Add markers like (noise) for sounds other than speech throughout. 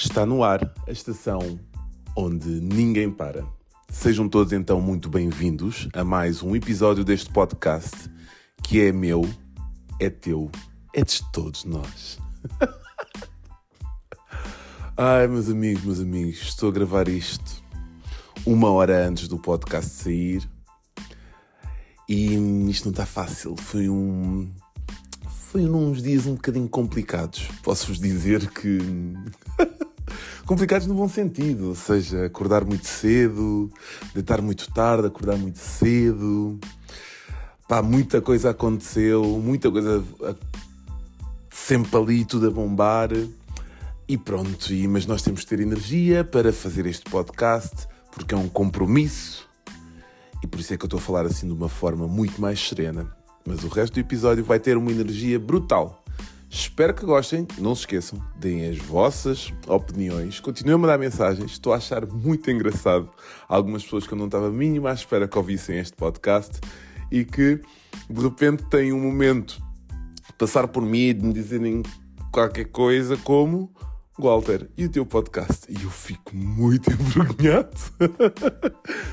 Está no ar a estação onde ninguém para. Sejam todos então muito bem-vindos a mais um episódio deste podcast que é meu, é teu, é de todos nós. (laughs) Ai, meus amigos, meus amigos, estou a gravar isto uma hora antes do podcast sair e isto não está fácil. Foi um. Foi uns dias um bocadinho complicados. Posso-vos dizer que. (laughs) complicados no bom sentido, ou seja, acordar muito cedo, deitar muito tarde, acordar muito cedo. Pá, muita coisa aconteceu, muita coisa sempre ali, tudo a bombar. E pronto, e, mas nós temos que ter energia para fazer este podcast, porque é um compromisso. E por isso é que eu estou a falar assim de uma forma muito mais serena. Mas o resto do episódio vai ter uma energia brutal. Espero que gostem. Não se esqueçam, deem as vossas opiniões. Continuem a mandar mensagens. Estou a achar muito engraçado algumas pessoas que eu não estava mínima à espera que ouvissem este podcast e que de repente têm um momento de passar por mim e de me dizerem qualquer coisa como Walter, e o teu podcast? E eu fico muito (laughs) envergonhado.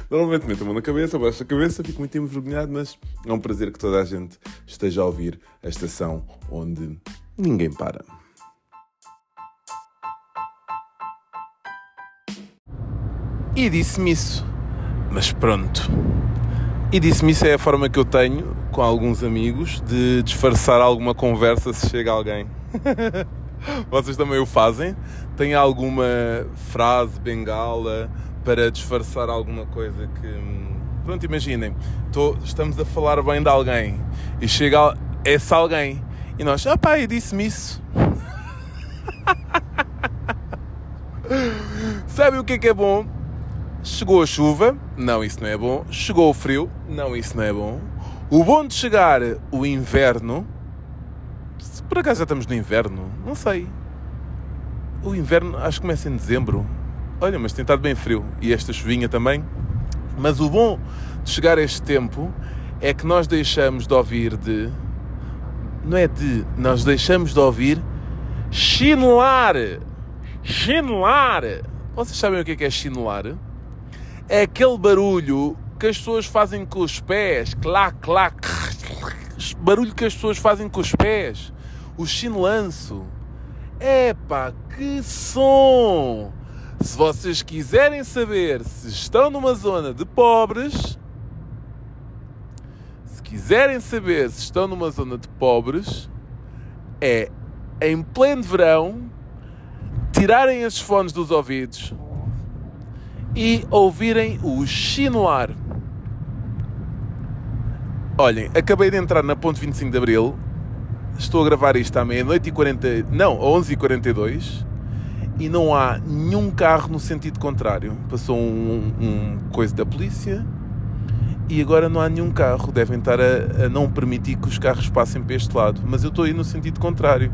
Normalmente meto a mão na cabeça, baixo a cabeça, fico muito envergonhado, mas é um prazer que toda a gente esteja a ouvir a estação onde ninguém para. E disse-me isso. Mas pronto. E disse-me isso é a forma que eu tenho com alguns amigos de disfarçar alguma conversa se chega alguém. (laughs) Vocês também o fazem? Tem alguma frase, bengala para disfarçar alguma coisa que. Pronto, imaginem, tô, estamos a falar bem de alguém e chega esse alguém e nós, ah pá, disse-me isso. (laughs) Sabe o que é que é bom? Chegou a chuva, não, isso não é bom. Chegou o frio, não, isso não é bom. O bom de chegar o inverno, se por acaso já estamos no inverno, não sei. O inverno acho que começa em dezembro. Olha, mas tem estado bem frio. E esta chuvinha também. Mas o bom de chegar a este tempo é que nós deixamos de ouvir de. Não é de. Nós deixamos de ouvir chinelar. Chinelar. Vocês sabem o que é, que é chinelar? É aquele barulho que as pessoas fazem com os pés. Clac, clac. Barulho que as pessoas fazem com os pés. O chinelanço. Epá, que som! Se vocês quiserem saber se estão numa zona de pobres, quiserem saber se estão numa zona de pobres, é em pleno verão tirarem esses fones dos ouvidos e ouvirem o chinelar. Olhem, acabei de entrar na ponte 25 de Abril estou a gravar isto à meia-noite e 40. Não, 11 e 42 e não há nenhum carro no sentido contrário. Passou um, um coisa da polícia e agora não há nenhum carro. Devem estar a, a, não permitir que os carros passem para este lado. Mas eu estou aí no sentido contrário.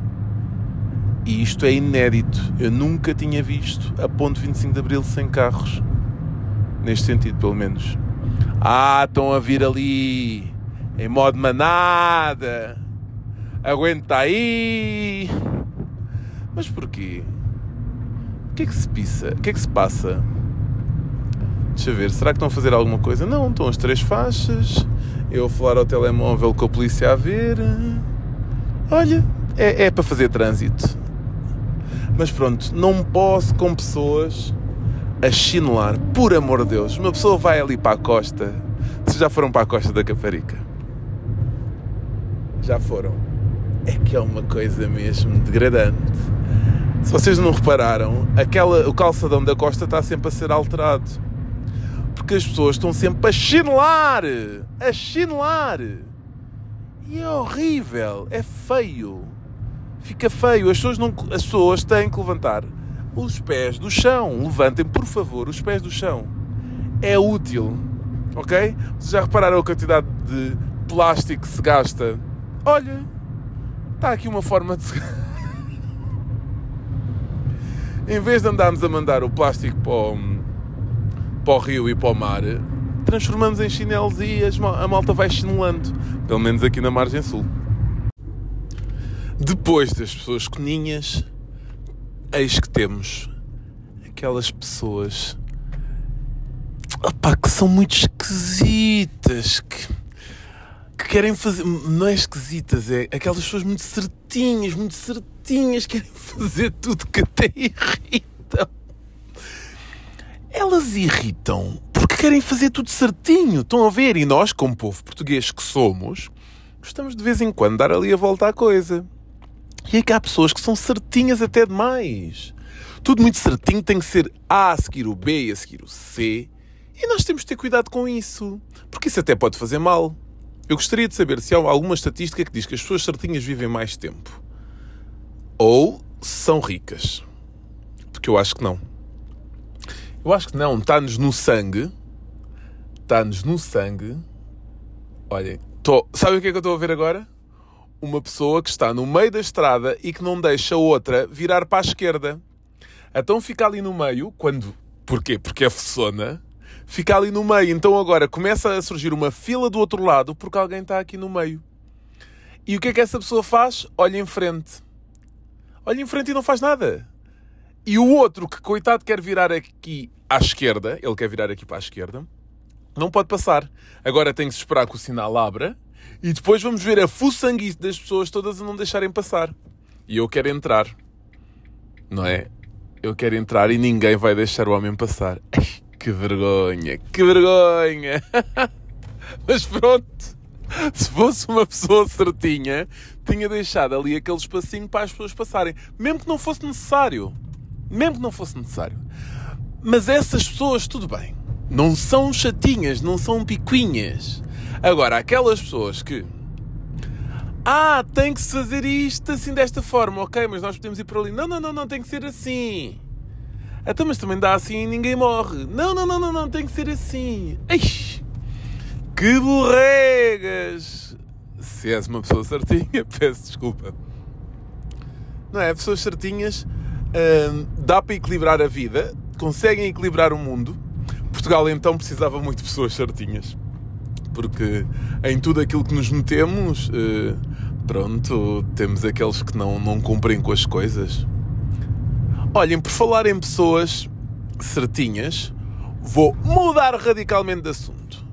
E isto é inédito. Eu nunca tinha visto a ponte 25 de Abril sem carros. Neste sentido, pelo menos. Ah, estão a vir ali em modo manada aguenta aí. Mas porquê? O que é que se pisa? O que é que se passa? Deixa ver, será que estão a fazer alguma coisa? Não, estão as três faixas. Eu a falar ao telemóvel com a polícia a ver. Olha, é, é para fazer trânsito. Mas pronto, não posso com pessoas a chinelar. Por amor de Deus, uma pessoa vai ali para a costa. Se já foram para a costa da Caparica? Já foram é que é uma coisa mesmo degradante. Se vocês não repararam, aquela, o calçadão da costa está sempre a ser alterado. Porque as pessoas estão sempre a chinelar! A chinelar! E é horrível, é feio. Fica feio. As pessoas, não, as pessoas têm que levantar os pés do chão. Levantem, por favor, os pés do chão. É útil. Ok? Vocês já repararam a quantidade de plástico que se gasta? Olha, Está aqui uma forma de. (laughs) em vez de andarmos a mandar o plástico para o, para o rio e para o mar, transformamos em chinelos e a malta vai chinelando. Pelo menos aqui na margem sul. Depois das pessoas coninhas, eis que temos aquelas pessoas que são muito esquisitas, que, que querem fazer. Não é esquisitas, é aquelas pessoas muito certinhas, muito certinhas, querem (laughs) fazer tudo que até irritam. Elas irritam porque querem fazer tudo certinho. Estão a ver? E nós, como povo português que somos, gostamos de vez em quando dar ali a volta à coisa. E é que há pessoas que são certinhas até demais. Tudo muito certinho tem que ser A a seguir o B e a seguir o C. E nós temos de ter cuidado com isso. Porque isso até pode fazer mal. Eu gostaria de saber se há alguma estatística que diz que as pessoas certinhas vivem mais tempo. Ou são ricas. Porque eu acho que não. Eu acho que não. Está-nos no sangue. Está-nos no sangue. Olhem, tô... o que é que eu estou a ver agora? Uma pessoa que está no meio da estrada e que não deixa outra virar para a esquerda. Então fica ali no meio, quando. Porquê? Porque é fuçona. Fica ali no meio. Então agora começa a surgir uma fila do outro lado porque alguém está aqui no meio. E o que é que essa pessoa faz? Olha em frente. Olha em frente e não faz nada. E o outro que, coitado, quer virar aqui à esquerda, ele quer virar aqui para a esquerda, não pode passar. Agora tem que se esperar que o sinal abra e depois vamos ver a fuçanguice das pessoas todas a não deixarem passar. E eu quero entrar. Não é? Eu quero entrar e ninguém vai deixar o homem passar. Que vergonha, que vergonha! (laughs) Mas pronto, se fosse uma pessoa certinha, tinha deixado ali aquele espacinho para as pessoas passarem, mesmo que não fosse necessário. Mesmo que não fosse necessário. Mas essas pessoas, tudo bem, não são chatinhas, não são picuinhas. Agora, aquelas pessoas que. Ah, tem que se fazer isto assim desta forma, ok, mas nós podemos ir por ali. Não, não, não, não, tem que ser assim. Então, mas também dá assim e ninguém morre. Não, não, não, não, não, tem que ser assim. Eish, que borregas! Se és uma pessoa certinha, (laughs) peço desculpa. Não é? Pessoas certinhas dá para equilibrar a vida, conseguem equilibrar o mundo. Portugal então precisava muito de pessoas certinhas. Porque em tudo aquilo que nos metemos, uh, pronto, temos aqueles que não, não cumprem com as coisas. Olhem, por falar em pessoas certinhas, vou mudar radicalmente de assunto.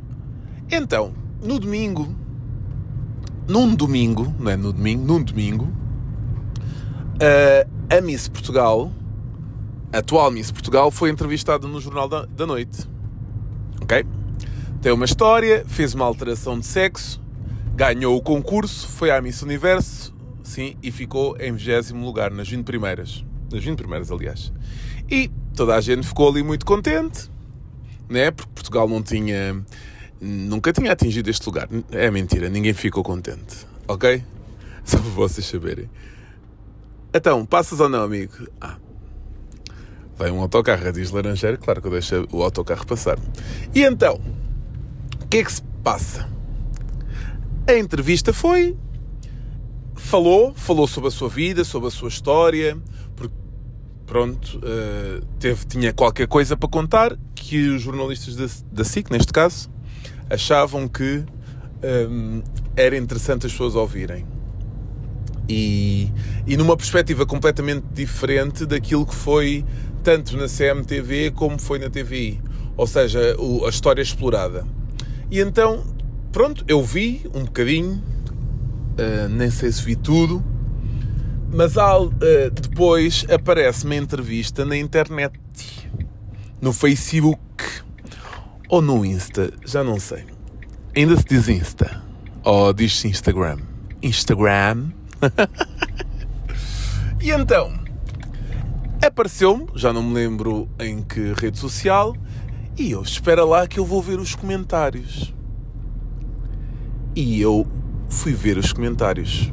Então, no domingo, num domingo, não é no domingo, num domingo, a Miss Portugal, a atual Miss Portugal, foi entrevistada no Jornal da, da Noite. Ok? Tem uma história, fez uma alteração de sexo, ganhou o concurso, foi à Miss Universo, sim, e ficou em 20 lugar, nas 20 primeiras. Nas 20 primeiras, aliás. E toda a gente ficou ali muito contente, né? Porque Portugal não tinha. Nunca tinha atingido este lugar. É mentira, ninguém ficou contente, ok? (laughs) Só para vocês saberem. Então, passas ou não, amigo? Ah. Vem um autocarro diz Laranjeiro, claro que eu deixo o autocarro passar. E então, o que é que se passa? A entrevista foi. Falou, falou sobre a sua vida, sobre a sua história, porque, pronto, uh, teve, tinha qualquer coisa para contar que os jornalistas da, da SIC, neste caso, achavam que um, era interessante as pessoas ouvirem e, e numa perspectiva completamente diferente daquilo que foi tanto na CMTV como foi na TVI, ou seja, o, a história explorada. E então, pronto, eu vi um bocadinho, uh, nem sei se vi tudo, mas uh, depois aparece uma entrevista na internet, no Facebook ou no Insta, já não sei. Ainda se diz Insta ou diz-se Instagram. Instagram (laughs) e então, apareceu-me, já não me lembro em que rede social, e eu espera lá que eu vou ver os comentários. E eu fui ver os comentários.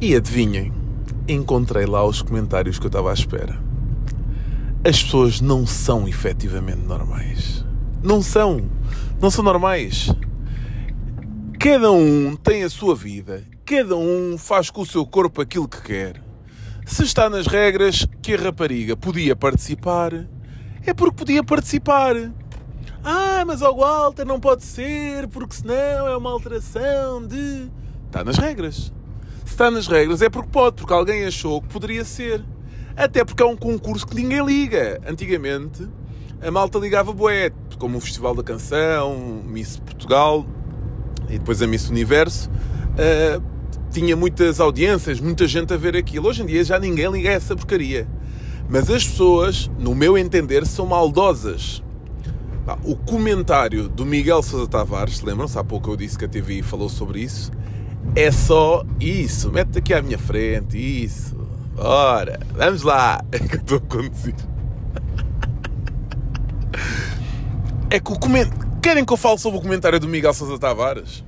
E adivinhem, encontrei lá os comentários que eu estava à espera. As pessoas não são efetivamente normais. Não são. Não são normais. Cada um tem a sua vida Cada um faz com o seu corpo aquilo que quer. Se está nas regras que a rapariga podia participar, é porque podia participar. Ah, mas ao Walter não pode ser, porque senão é uma alteração de. Está nas regras. Se está nas regras é porque pode, porque alguém achou que poderia ser. Até porque é um concurso que ninguém liga. Antigamente, a malta ligava boé, como o Festival da Canção, Miss Portugal e depois a Miss Universo. Tinha muitas audiências, muita gente a ver aquilo. Hoje em dia já ninguém liga a essa porcaria. Mas as pessoas, no meu entender, são maldosas. O comentário do Miguel Sousa Tavares, lembram-se? Há pouco eu disse que a TVI falou sobre isso. É só isso. Mete aqui à minha frente. Isso. Ora, vamos lá. (laughs) É que eu estou a conduzir. É que o comentário. Querem que eu fale sobre o comentário do Miguel Sousa Tavares?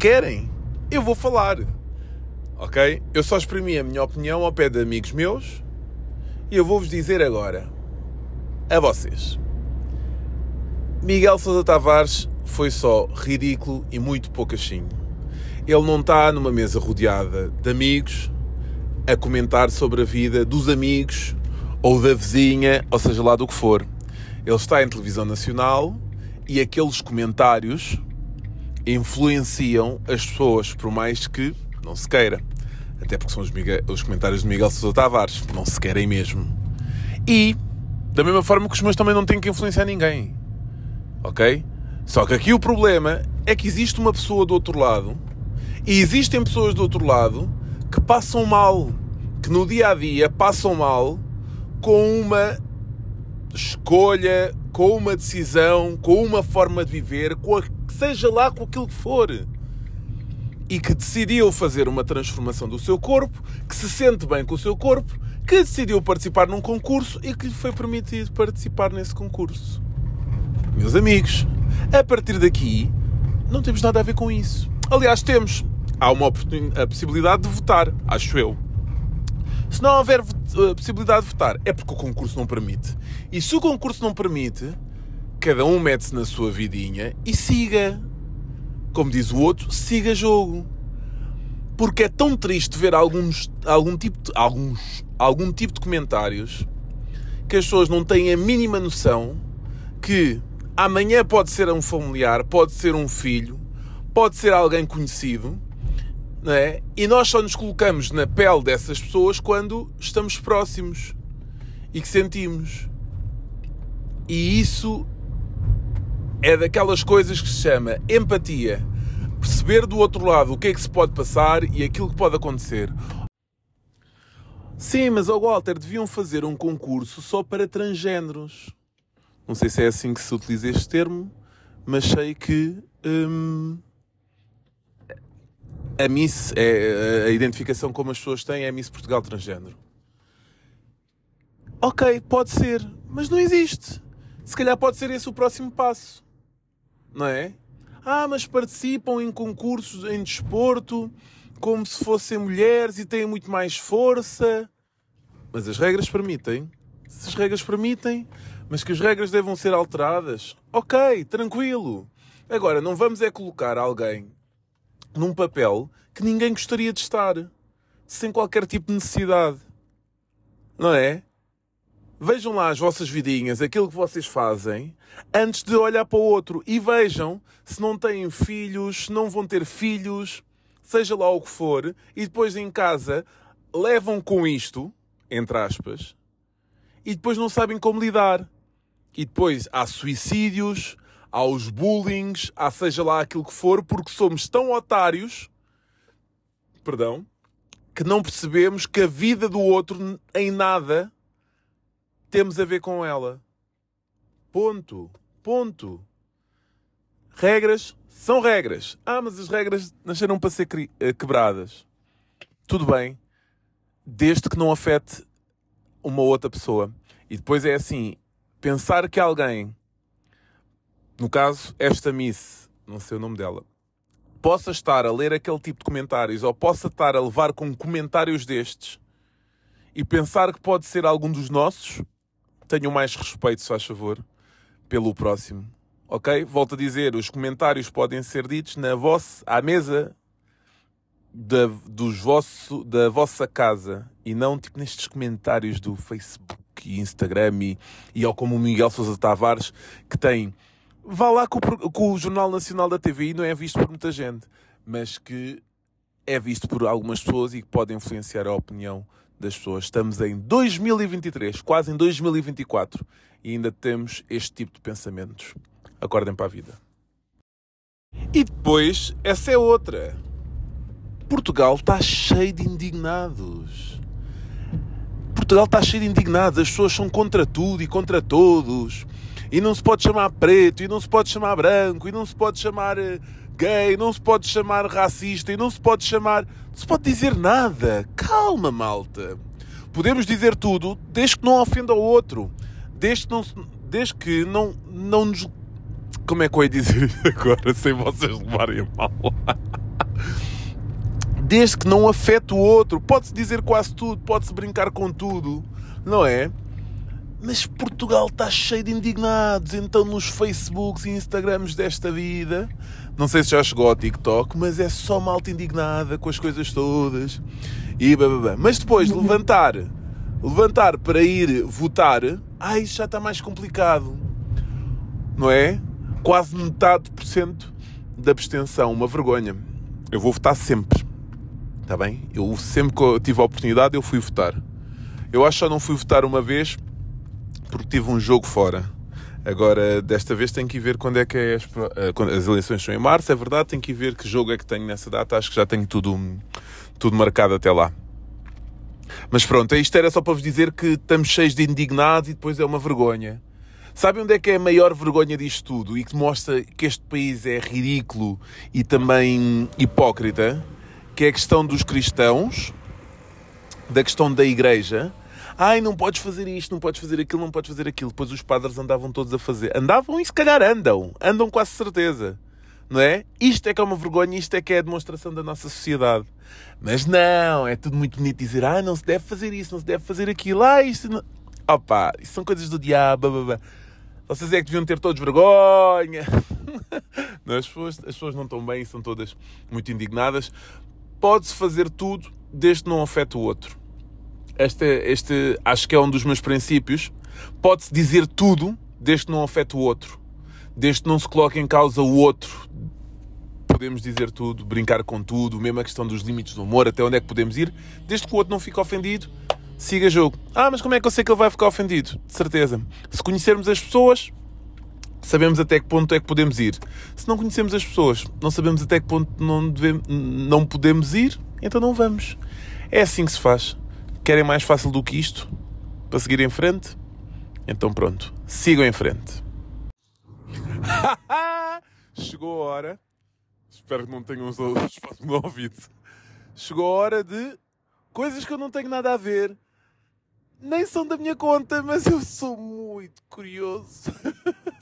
Querem? Eu vou falar. Ok? Eu só exprimi a minha opinião ao pé de amigos meus e eu vou-vos dizer agora a vocês. Miguel Sousa Tavares foi só ridículo e muito poucachinho. Ele não está numa mesa rodeada de amigos a comentar sobre a vida dos amigos ou da vizinha, ou seja lá do que for. Ele está em televisão nacional e aqueles comentários influenciam as pessoas, por mais que não se queira. Até porque são os, os comentários de Miguel Sousa Tavares, não se querem mesmo. E, da mesma forma que os meus também não têm que influenciar ninguém ok? Só que aqui o problema é que existe uma pessoa do outro lado e existem pessoas do outro lado que passam mal, que no dia a dia passam mal com uma escolha, com uma decisão, com uma forma de viver, com a, seja lá com aquilo que for. E que decidiu fazer uma transformação do seu corpo, que se sente bem com o seu corpo, que decidiu participar num concurso e que lhe foi permitido participar nesse concurso meus amigos, a partir daqui não temos nada a ver com isso. Aliás, temos. Há uma a possibilidade de votar, acho eu. Se não houver possibilidade de votar, é porque o concurso não permite. E se o concurso não permite, cada um mete-se na sua vidinha e siga. Como diz o outro, siga jogo. Porque é tão triste ver alguns, algum, tipo de, alguns, algum tipo de comentários que as pessoas não têm a mínima noção que Amanhã pode ser um familiar, pode ser um filho, pode ser alguém conhecido, não é? E nós só nos colocamos na pele dessas pessoas quando estamos próximos e que sentimos. E isso é daquelas coisas que se chama empatia. Perceber do outro lado o que é que se pode passar e aquilo que pode acontecer. Sim, mas ao Walter deviam fazer um concurso só para transgêneros. Não sei se é assim que se utiliza este termo, mas sei que hum, a Miss, é, a identificação como as pessoas têm é Miss Portugal Transgênero. Ok, pode ser, mas não existe. Se calhar pode ser esse o próximo passo, não é? Ah, mas participam em concursos em desporto como se fossem mulheres e têm muito mais força. Mas as regras permitem. Se as regras permitem, mas que as regras devam ser alteradas. Ok, tranquilo. Agora, não vamos é colocar alguém num papel que ninguém gostaria de estar, sem qualquer tipo de necessidade. Não é? Vejam lá as vossas vidinhas, aquilo que vocês fazem, antes de olhar para o outro. E vejam se não têm filhos, se não vão ter filhos, seja lá o que for, e depois em casa levam com isto, entre aspas, e depois não sabem como lidar. E depois há suicídios, há os bullings, há seja lá aquilo que for, porque somos tão otários, perdão, que não percebemos que a vida do outro em nada temos a ver com ela. Ponto. Ponto. Regras são regras. Ah, mas as regras nasceram para ser eh, quebradas. Tudo bem. Desde que não afete uma outra pessoa. E depois é assim: pensar que alguém, no caso, esta Miss, não sei o nome dela, possa estar a ler aquele tipo de comentários ou possa estar a levar com comentários destes e pensar que pode ser algum dos nossos, tenham mais respeito, se faz favor, pelo próximo. Ok? Volto a dizer, os comentários podem ser ditos na vossa, à mesa da, dos vosso, da vossa casa e não tipo nestes comentários do Facebook e Instagram e, e ao como o Miguel Sousa Tavares, que tem. Vá lá com o, com o Jornal Nacional da TVI, não é visto por muita gente, mas que é visto por algumas pessoas e que pode influenciar a opinião das pessoas. Estamos em 2023, quase em 2024, e ainda temos este tipo de pensamentos. Acordem para a vida. E depois, essa é outra. Portugal está cheio de indignados. Portugal está cheio de indignados. As pessoas são contra tudo e contra todos. E não se pode chamar preto, e não se pode chamar branco, e não se pode chamar eh, gay, não se pode chamar racista, e não se pode chamar. Não se pode dizer nada. Calma, malta. Podemos dizer tudo desde que não ofenda o outro. Desde que não, desde que não, não nos. Como é que eu ia dizer (laughs) agora sem vocês levarem a mal? (laughs) desde que não afete o outro. Pode-se dizer quase tudo, pode-se brincar com tudo, não é? Mas Portugal está cheio de indignados, então nos Facebooks e Instagrams desta vida, não sei se já chegou ao TikTok, mas é só malta indignada com as coisas todas e bababá. Mas depois levantar, levantar para ir votar, ah, isso já está mais complicado, não é? Quase metade por cento da abstenção, uma vergonha. Eu vou votar sempre, está bem? Eu sempre que tive a oportunidade eu fui votar. Eu acho que só não fui votar uma vez porque tive um jogo fora. Agora, desta vez tenho que ver quando é que é as, eh, as eleições são em março, é verdade, tenho que ver que jogo é que tenho nessa data, acho que já tenho tudo, tudo marcado até lá. Mas pronto, isto era só para vos dizer que estamos cheios de indignados e depois é uma vergonha. Sabem onde é que é a maior vergonha disto tudo e que mostra que este país é ridículo e também hipócrita? Que é a questão dos cristãos, da questão da igreja, Ai, não podes fazer isto, não podes fazer aquilo, não podes fazer aquilo. Depois os padres andavam todos a fazer. Andavam e se calhar andam. Andam quase certeza. Não é? Isto é que é uma vergonha, isto é que é a demonstração da nossa sociedade. Mas não, é tudo muito bonito dizer, ah, não se deve fazer isso, não se deve fazer aquilo, ah, isto não... Opa, isso são coisas do diabo, blá, blá. Vocês é que deviam ter todos vergonha. (laughs) Não, as, pessoas, as pessoas não estão bem, são todas muito indignadas. Pode-se fazer tudo desde que não afete o outro este, este acho que é um dos meus princípios. Pode-se dizer tudo desde que não afete o outro. Desde que não se coloque em causa o outro. Podemos dizer tudo, brincar com tudo, mesmo a questão dos limites do humor, até onde é que podemos ir, desde que o outro não fique ofendido, siga jogo. Ah, mas como é que eu sei que ele vai ficar ofendido? De certeza. Se conhecermos as pessoas, sabemos até que ponto é que podemos ir. Se não conhecemos as pessoas, não sabemos até que ponto não, devemos, não podemos ir, então não vamos. É assim que se faz. Querem mais fácil do que isto? Para seguir em frente? Então pronto, sigam em frente. (laughs) Chegou a hora. Espero que não tenham os outros (laughs) no ouvido. Chegou a hora de coisas que eu não tenho nada a ver. Nem são da minha conta, mas eu sou muito curioso.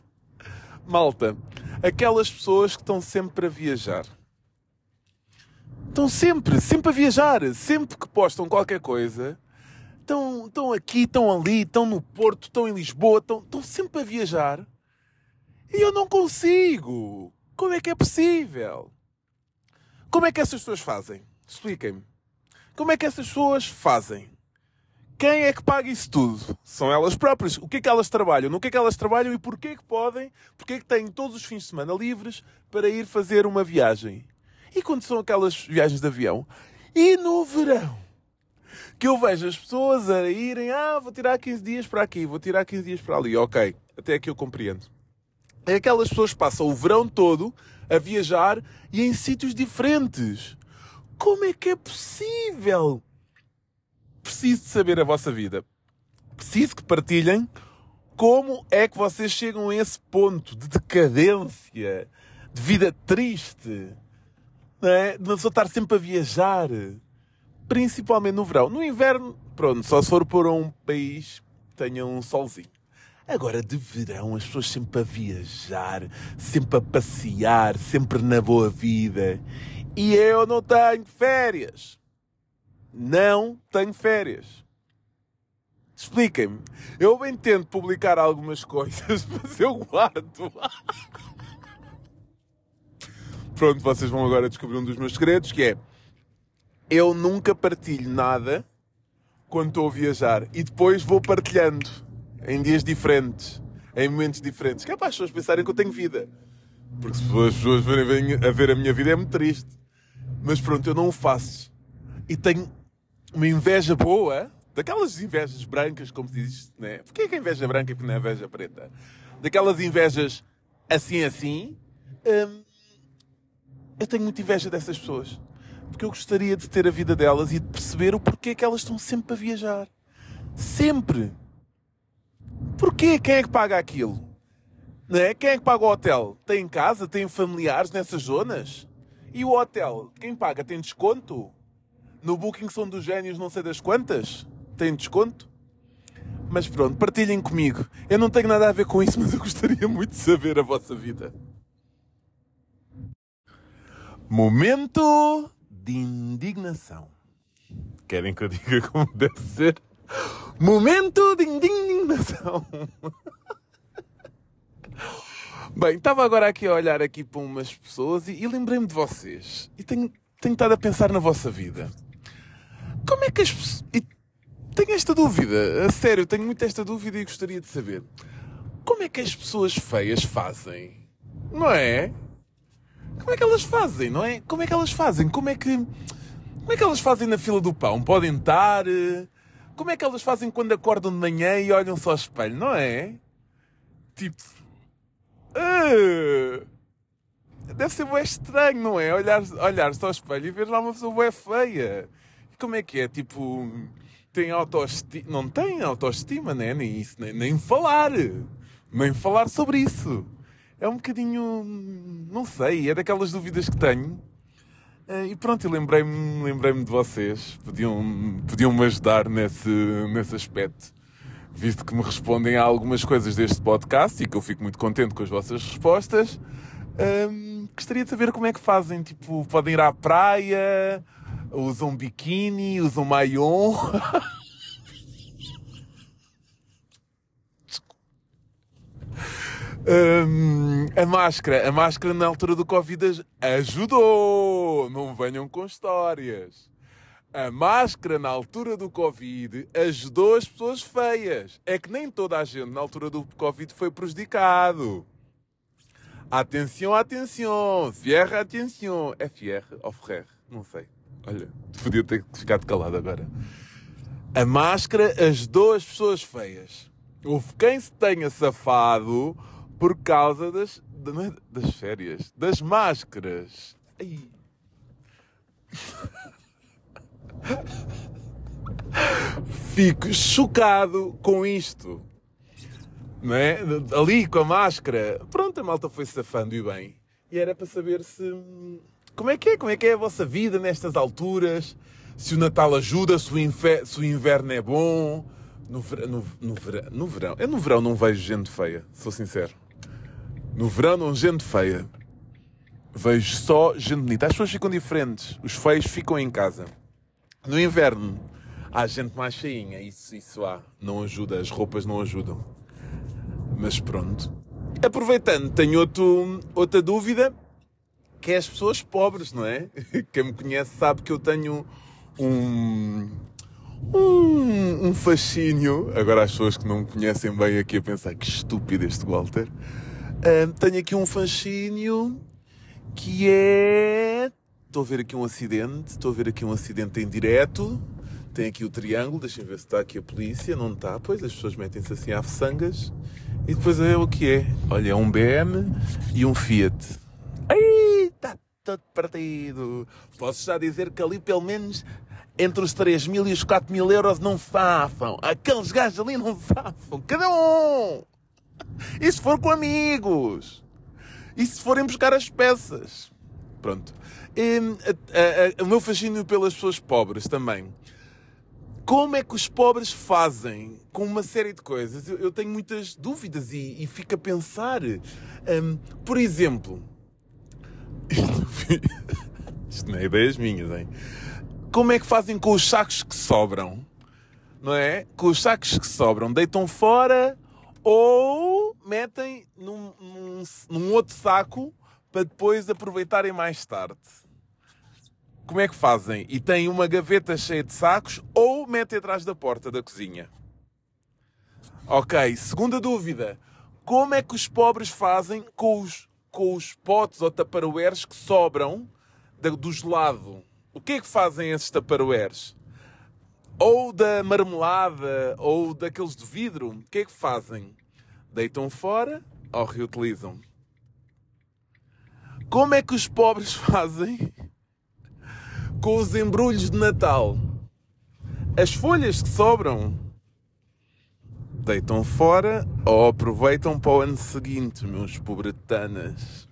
(laughs) Malta, aquelas pessoas que estão sempre a viajar. Estão sempre, sempre a viajar. Sempre que postam qualquer coisa, estão, estão aqui, estão ali, estão no Porto, estão em Lisboa, estão, estão sempre a viajar. E eu não consigo. Como é que é possível? Como é que essas pessoas fazem? Expliquem-me. Como é que essas pessoas fazem? Quem é que paga isso tudo? São elas próprias. O que é que elas trabalham? No que é que elas trabalham e porquê que podem? Porquê que têm todos os fins de semana livres para ir fazer uma viagem? E quando são aquelas viagens de avião? E no verão? Que eu vejo as pessoas a irem, ah, vou tirar 15 dias para aqui, vou tirar 15 dias para ali. Ok, até aqui eu compreendo. É aquelas pessoas que passam o verão todo a viajar e em sítios diferentes. Como é que é possível? Preciso de saber a vossa vida. Preciso que partilhem como é que vocês chegam a esse ponto de decadência, de vida triste, não é? De uma pessoa estar sempre a viajar. Principalmente no verão. No inverno, pronto, só se for para um país tenha um solzinho. Agora, de verão, as pessoas sempre a viajar, sempre a passear, sempre na boa vida. E eu não tenho férias. Não tenho férias. Expliquem-me. Eu bem tento publicar algumas (laughs) coisas, mas eu guardo. Pronto, vocês vão agora descobrir um dos meus segredos, que é eu nunca partilho nada quando estou a viajar e depois vou partilhando em dias diferentes, em momentos diferentes, que é para as pessoas pensarem que eu tenho vida. Porque se as pessoas verem a ver a minha vida é muito triste. Mas pronto, eu não o faço. E tenho uma inveja boa, daquelas invejas brancas, como se diz, né? Porquê é que a inveja branca e porque não é inveja preta? Daquelas invejas assim, assim. Hum, eu tenho muita inveja dessas pessoas. Porque eu gostaria de ter a vida delas e de perceber o porquê que elas estão sempre a viajar. Sempre. Porquê? Quem é que paga aquilo? Não é? Quem é que paga o hotel? Tem casa? Tem familiares nessas zonas? E o hotel? Quem paga? Tem desconto? No Booking são dos génios não sei das quantas? Tem desconto? Mas pronto, partilhem comigo. Eu não tenho nada a ver com isso, mas eu gostaria muito de saber a vossa vida. Momento de indignação. Querem que eu diga como deve ser? Momento de indignação. (laughs) Bem, estava agora aqui a olhar aqui para umas pessoas e, e lembrei-me de vocês. E tenho, tenho estado a pensar na vossa vida. Como é que as pessoas... Tenho esta dúvida, a sério, tenho muito esta dúvida e gostaria de saber. Como é que as pessoas feias fazem? Não é? Como é que elas fazem, não é? Como é que elas fazem? Como é que... Como é que elas fazem na fila do pão? Podem estar... Como é que elas fazem quando acordam de manhã e olham-se ao espelho, não é? Tipo... Uh, deve ser bem estranho, não é? Olhar-se olhar ao espelho e ver lá uma pessoa bem feia. Como é que é? Tipo tem autoestima. Não tem autoestima, né? Nem isso, nem, nem falar. Nem falar sobre isso. É um bocadinho. Não sei, é daquelas dúvidas que tenho. Eh, e pronto, lembrei-me lembrei de vocês. Podiam-me podiam ajudar nesse, nesse aspecto. Visto que me respondem a algumas coisas deste podcast e que eu fico muito contente com as vossas respostas. Um, gostaria de saber como é que fazem. Tipo, podem ir à praia, usam biquíni, usam maion. (laughs) Um, a máscara, a máscara na altura do Covid ajudou. Não venham com histórias. A máscara na altura do Covid ajudou as pessoas feias. É que nem toda a gente na altura do Covid foi prejudicado. Atenção, atenção. Fierre, atenção. É fierre ou? Não sei. Olha, podia ter ficado calado agora. A máscara ajudou as pessoas feias. Houve quem se tenha safado por causa das, é das férias, das máscaras. Ai. Fico chocado com isto. Não é? Ali com a máscara. Pronto, a malta foi safando e bem. E era para saber se como é que é? Como é que é a vossa vida nestas alturas? Se o Natal ajuda, se o, infer... se o inverno é bom. No, ver... no... No, ver... no verão. Eu no verão não vejo gente feia, sou sincero. No verão não gente feia. Vejo só gente bonita. As pessoas ficam diferentes. Os feios ficam em casa. No inverno há gente mais cheinha. Isso, isso há. Não ajuda. As roupas não ajudam. Mas pronto. Aproveitando, tenho outro, outra dúvida que é as pessoas pobres, não é? (laughs) Quem me conhece sabe que eu tenho um, um, um fascínio. Agora, as pessoas que não me conhecem bem aqui a pensar que estúpido este Walter. Tenho aqui um fascínio que é. Estou a ver aqui um acidente, estou a ver aqui um acidente em direto. Tem aqui o triângulo, deixem ver se está aqui a polícia. Não está, pois as pessoas metem-se assim à façangas. E depois é o que é. Olha, é um BM e um Fiat. Ai, está todo partido. Posso já dizer que ali pelo menos entre os 3 mil e os 4 mil euros não safam. Aqueles gajos ali não safam. Cada um! E se for com amigos? E se forem buscar as peças? Pronto. E, a, a, a, o meu fascínio pelas pessoas pobres também. Como é que os pobres fazem com uma série de coisas? Eu, eu tenho muitas dúvidas e, e fico a pensar. Um, por exemplo, (laughs) Isto não é ideias minhas, hein? Como é que fazem com os sacos que sobram? Não é? Com os sacos que sobram, deitam fora ou metem num, num, num outro saco para depois aproveitarem mais tarde. Como é que fazem? E têm uma gaveta cheia de sacos ou metem atrás da porta da cozinha? Ok, segunda dúvida. Como é que os pobres fazem com os com os potes ou taparoeiros que sobram do gelado. O que é que fazem esses taparoeiros? ou da marmelada, ou daqueles de vidro, o que é que fazem? Deitam fora ou reutilizam? Como é que os pobres (laughs) fazem com os embrulhos de Natal? As folhas que sobram deitam fora ou aproveitam para o ano seguinte, meus pobretanas.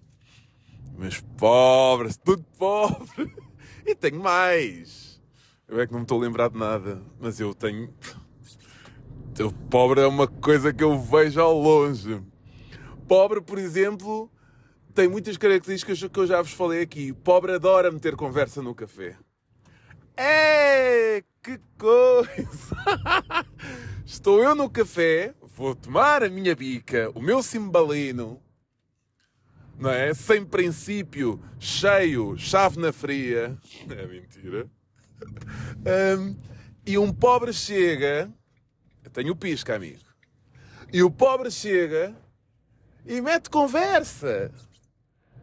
Meus pobres, tudo pobre. (laughs) E tenho mais. Eu é que não me estou a lembrar de nada, mas eu tenho. O pobre é uma coisa que eu vejo ao longe. Pobre, por exemplo, tem muitas características que eu já vos falei aqui. Pobre adora meter conversa no café. É, que coisa! (laughs) Estou eu no café, vou tomar a minha bica, o meu cimbalino, não é? Sem princípio, cheio, chave na fria. (laughs) É mentira. Um, e um pobre chega, eu tenho pisca, amigo. E o pobre chega e mete conversa.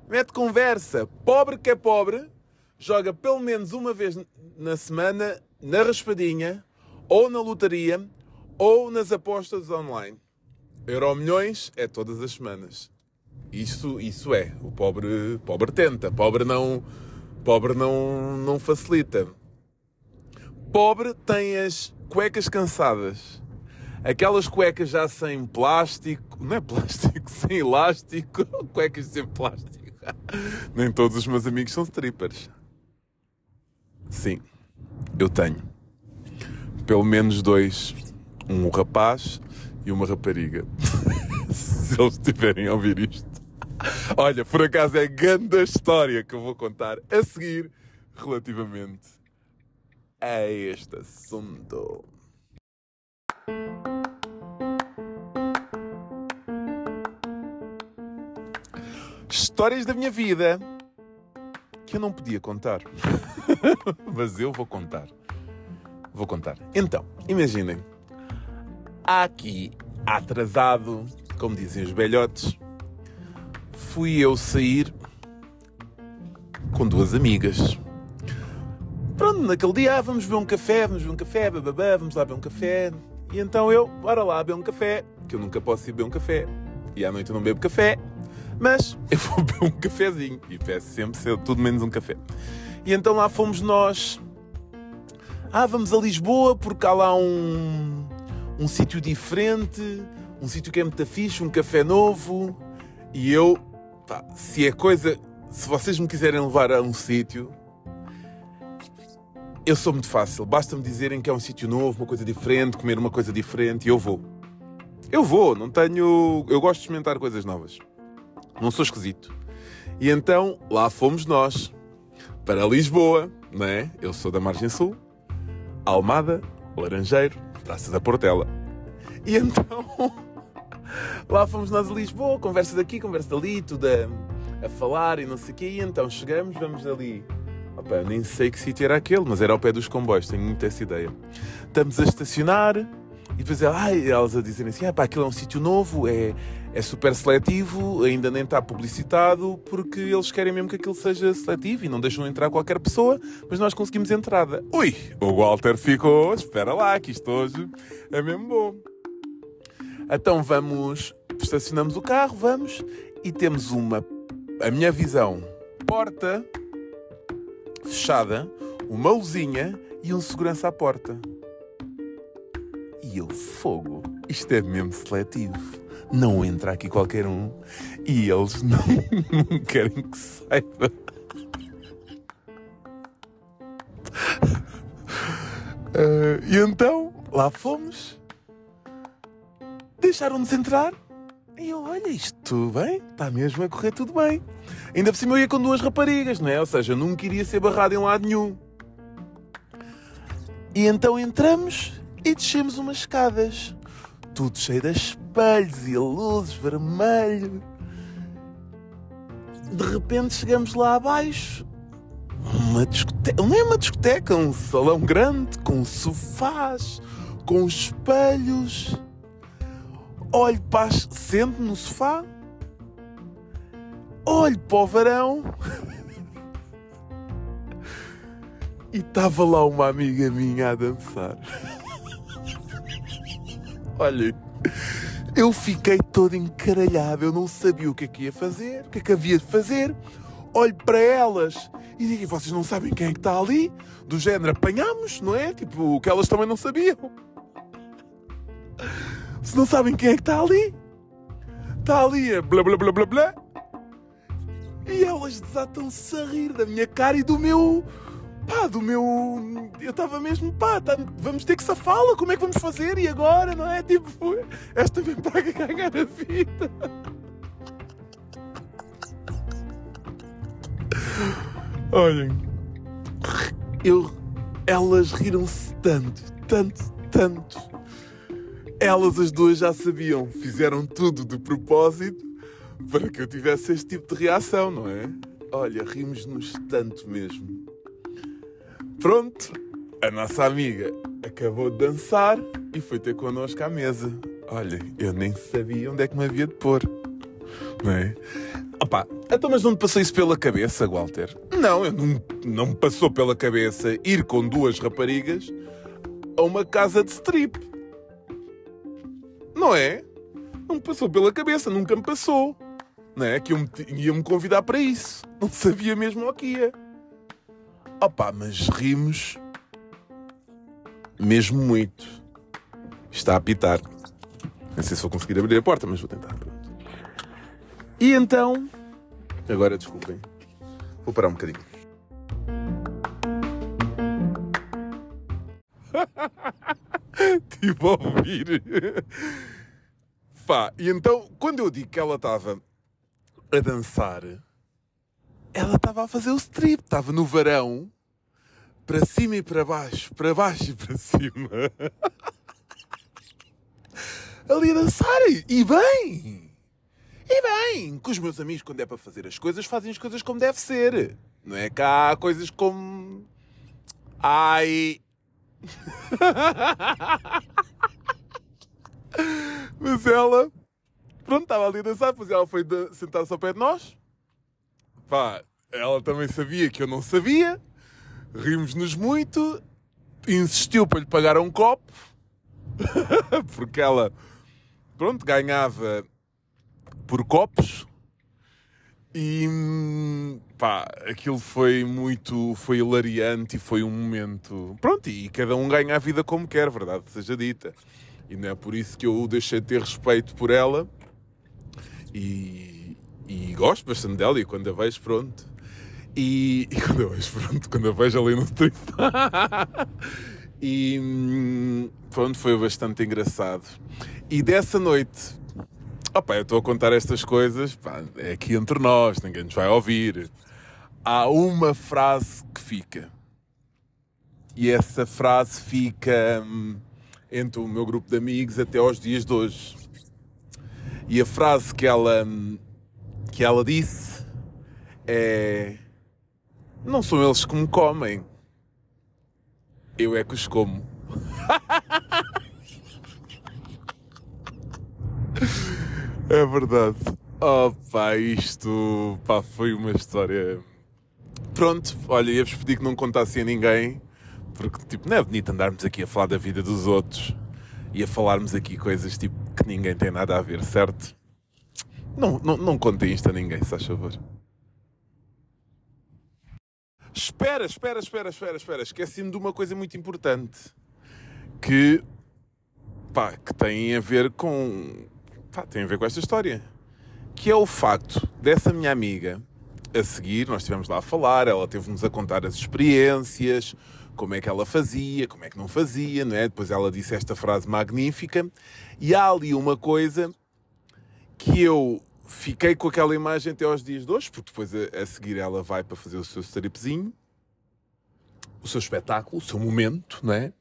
Mete conversa. Pobre que é pobre, joga pelo menos uma vez na semana na raspadinha ou na lotaria ou nas apostas online. Euro milhões é todas as semanas. Isso, isso é. O pobre, pobre tenta. Pobre não, pobre não, não facilita. Pobre tem as cuecas cansadas. Aquelas cuecas já sem plástico, não é plástico, (laughs) sem elástico, cuecas sem plástico. Nem todos os meus amigos são strippers. Sim, eu tenho. Pelo menos dois um rapaz e uma rapariga. (laughs) Se eles estiverem a ouvir isto. Olha, por acaso é grande a história que eu vou contar a seguir relativamente a este assunto. Histórias da minha vida que eu não podia contar. (laughs) Mas eu vou contar. Vou contar. Então, imaginem aqui atrasado, como dizem os velhotes, fui eu sair com duas amigas. Pronto, naquele dia, ah, vamos beber um café, vamos beber um café, bababá, vamos lá beber um café. E então eu, bora lá beber um café, que eu nunca posso ir beber um café. E à noite eu não bebo café, mas (laughs) eu vou beber um cafezinho. E peço sempre ser tudo menos um café. E então lá fomos nós. Ah, vamos a Lisboa porque há lá um, um sítio diferente, um sítio que é muito fixe, um café novo. E eu, pá, se é coisa, se vocês me quiserem levar a um sítio, eu sou muito fácil. Basta-me dizerem que é um sítio novo, uma coisa diferente, comer uma coisa diferente e eu vou. Eu vou, não tenho. Eu gosto de experimentar coisas novas. Não sou esquisito. E então lá fomos nós para Lisboa, não é? Eu sou da Margem Sul, Almada, Laranjeiro, Praça da Portela. E então, (laughs) lá fomos nós a Lisboa, conversa daqui, conversa dali, tudo a, a falar e não sei o quê. E então chegamos, vamos ali. Opa, nem sei que sítio era aquele, mas era ao pé dos comboios, tenho muita essa ideia. Estamos a estacionar e depois ai, elas a dizerem assim: ah, pá, aquilo é um sítio novo, é, é super seletivo, ainda nem está publicitado, porque eles querem mesmo que aquilo seja seletivo e não deixam entrar qualquer pessoa, mas nós conseguimos entrada. Ui, o Walter ficou, espera lá, que isto hoje é mesmo bom. Então vamos, estacionamos o carro, vamos, e temos uma, a minha visão, porta fechada, uma luzinha e um segurança à porta. E eu, fogo, isto é mesmo seletivo não entra aqui qualquer um e eles (laughs) não, querem que saiba. Uh, e então, lá fomos. Deixaram-nos entrar. E eu, olha, isto tudo bem, está mesmo a correr tudo bem. Ainda por cima eu ia com duas raparigas, não é? Ou seja, nunca iria ser barrado em lado nenhum. E então entramos e descemos umas escadas tudo cheio de espelhos e luzes vermelho. De repente chegamos lá abaixo. Uma discoteca, não é uma discoteca, um salão grande com sofás, com espelhos. Olho para sento no sofá. Olho para o varão. (laughs) E estava lá uma amiga minha a dançar. (laughs) Olhem, eu fiquei todo encaralhado, eu não sabia o que é que ia fazer, o que é que havia de fazer. Olho para elas e digo, vocês não sabem quem é que está ali? Do género, apanhamos, não é? Tipo, o que elas também não sabiam. Se não sabem quem é que está ali, está ali a blá blá blá blá blá. E elas desatam-se a rir da minha cara e do meu. Pá, do meu. Eu estava mesmo, pá, tá, vamos ter que safá-la, como é que vamos fazer? E agora, não é? Tipo, esta vem para ganhar a vida. Olhem, eu, elas riram-se tanto, tanto, tanto. Elas as duas já sabiam, fizeram tudo de propósito para que eu tivesse este tipo de reação, não é? Olha, rimos-nos tanto mesmo. Pronto, a nossa amiga acabou de dançar e foi ter connosco à mesa. Olha, eu nem sabia onde é que me havia de pôr. Não é? Opa, então mas não me passou isso pela cabeça, Walter? Não, eu não, não me passou pela cabeça ir com duas raparigas a uma casa de strip. Não é? Não me passou pela cabeça, nunca me passou. Não é? Que ia-me convidar para isso. Não sabia mesmo o que ia. Opa, mas rimos mesmo muito. Está a apitar. Não sei se vou conseguir abrir a porta, mas vou tentar. Pronto. E então. Agora desculpem. Vou parar um bocadinho. (laughs) (laughs) Estive a ouvir. Pá, e então, quando eu digo que ela estava a dançar, ela estava a fazer o strip, estava no varão, para cima e para baixo, para baixo e para (laughs) cima. Ali a dançar, e bem! E bem, com os meus amigos, quando é para fazer as coisas, fazem as coisas como deve ser. Não é que há coisas como. Ai. (laughs) Mas ela, pronto, estava ali a dançar, depois ela foi sentar-se ao pé de nós. Pá, ela também sabia que eu não sabia. Rimos-nos muito. Insistiu para lhe pagar um copo. (laughs) Porque ela, pronto, ganhava por copos. E pá, aquilo foi muito, foi hilariante e foi um momento. Pronto, e cada um ganha a vida como quer, verdade seja dita. E não é por isso que eu deixei de ter respeito por ela. E, e gosto bastante dela. E quando a vejo, pronto. E, (laughs) e quando a vejo, pronto, quando a vejo ali no street. (laughs) e pronto, foi bastante engraçado. E dessa noite, opa, eu estou a contar estas coisas, pá, é aqui entre nós, ninguém nos vai ouvir. Há uma frase que fica. E essa frase fica. Hum, entre o meu grupo de amigos até aos dias de hoje. E a frase que ela, que ela disse é: Não são eles que me comem, eu é que os como. (laughs) é verdade. Oh pá, isto pá, foi uma história. Pronto, olha, ia-vos pedir que não contassem a ninguém porque, tipo, não é bonito andarmos aqui a falar da vida dos outros e a falarmos aqui coisas, tipo, que ninguém tem nada a ver, certo? Não, não, não contem isto a ninguém, se faz favor. Espera, espera, espera, espera, espera. Esqueci-me de uma coisa muito importante. Que, pá, que tem a ver com... Tem a ver com esta história. Que é o facto dessa minha amiga, a seguir, nós estivemos lá a falar, ela teve-nos a contar as experiências, como é que ela fazia, como é que não fazia, não é? Depois ela disse esta frase magnífica. E há ali uma coisa que eu fiquei com aquela imagem até aos dias de hoje, porque depois a, a seguir ela vai para fazer o seu stripzinho, o seu espetáculo, o seu momento, não é?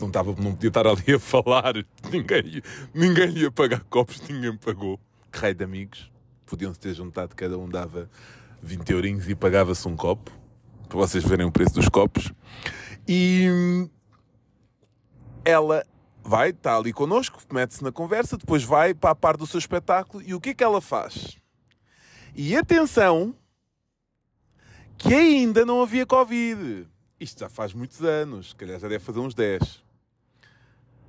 Não, estava, não podia estar ali a falar, (laughs) ninguém, ninguém ia pagar copos, ninguém pagou. Que rei de amigos. Podiam-se ter juntado, cada um dava 20 eurinhos e pagava-se um copo, para vocês verem o preço dos copos. E ela vai, está ali connosco, mete-se na conversa, depois vai para a parte do seu espetáculo e o que é que ela faz? E atenção, que ainda não havia Covid. isto já faz muitos anos, se calhar já deve fazer uns 10.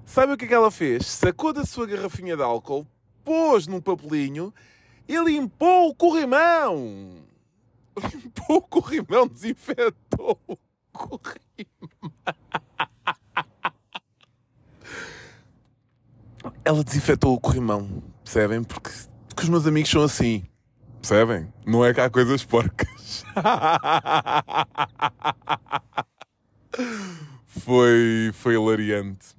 Sabe o que é que ela fez? Sacou da sua garrafinha de álcool, pôs num papelinho e limpou o corrimão. (laughs) Limpou o corrimão, desinfetou o corrimão. Ela desinfetou o corrimão, percebem? Porque, porque os meus amigos são assim, percebem? Não é que há coisas porcas. (laughs) foi, foi hilariante.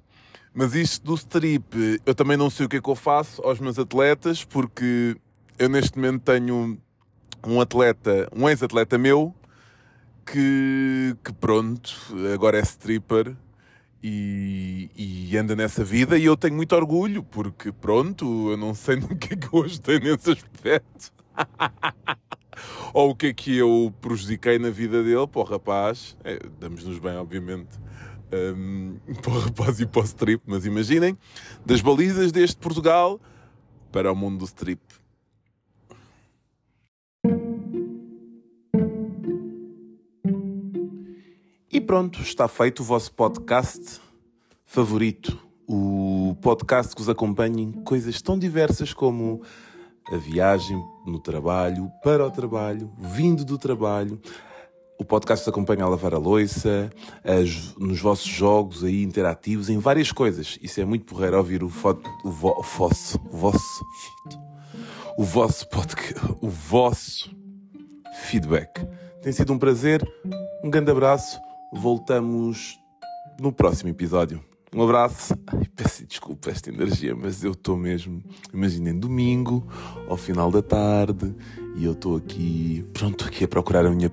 Mas isto do strip, eu também não sei o que é que eu faço aos meus atletas, porque eu neste momento tenho um atleta, um ex-atleta meu, que, que pronto, agora é stripper e, e, anda nessa vida e eu tenho muito orgulho, porque pronto, eu não sei (laughs) no que é que eu ajudei nesse aspecto. (laughs) Ou o que é que eu prejudiquei na vida dele, o rapaz, é, damos-nos bem, obviamente, um, para o rapaz e para o strip, mas imaginem, das balizas deste Portugal para o mundo do strip. E pronto, está feito o vosso podcast favorito. O podcast que vos acompanha em coisas tão diversas como a viagem no trabalho, para o trabalho, vindo do trabalho, o podcast acompanha a lavar a louça, nos vossos jogos aí interativos, em várias coisas. Isso é muito porreiro ouvir o, foto, o, vo, o vosso, o vosso, o vosso podcast, o vosso feedback. Tem sido um prazer, um grande abraço. Voltamos no próximo episódio. Um abraço. Ai, peço desculpa esta energia, mas eu estou mesmo. Imaginem, domingo, ao final da tarde, e eu estou aqui, pronto, aqui a procurar a minha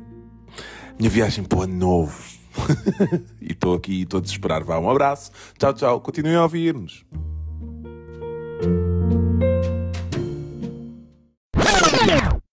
minha viagem para o ano novo. (laughs) e estou aqui, estou a desesperar. Vá, um abraço. Tchau, tchau. Continuem a ouvir-nos.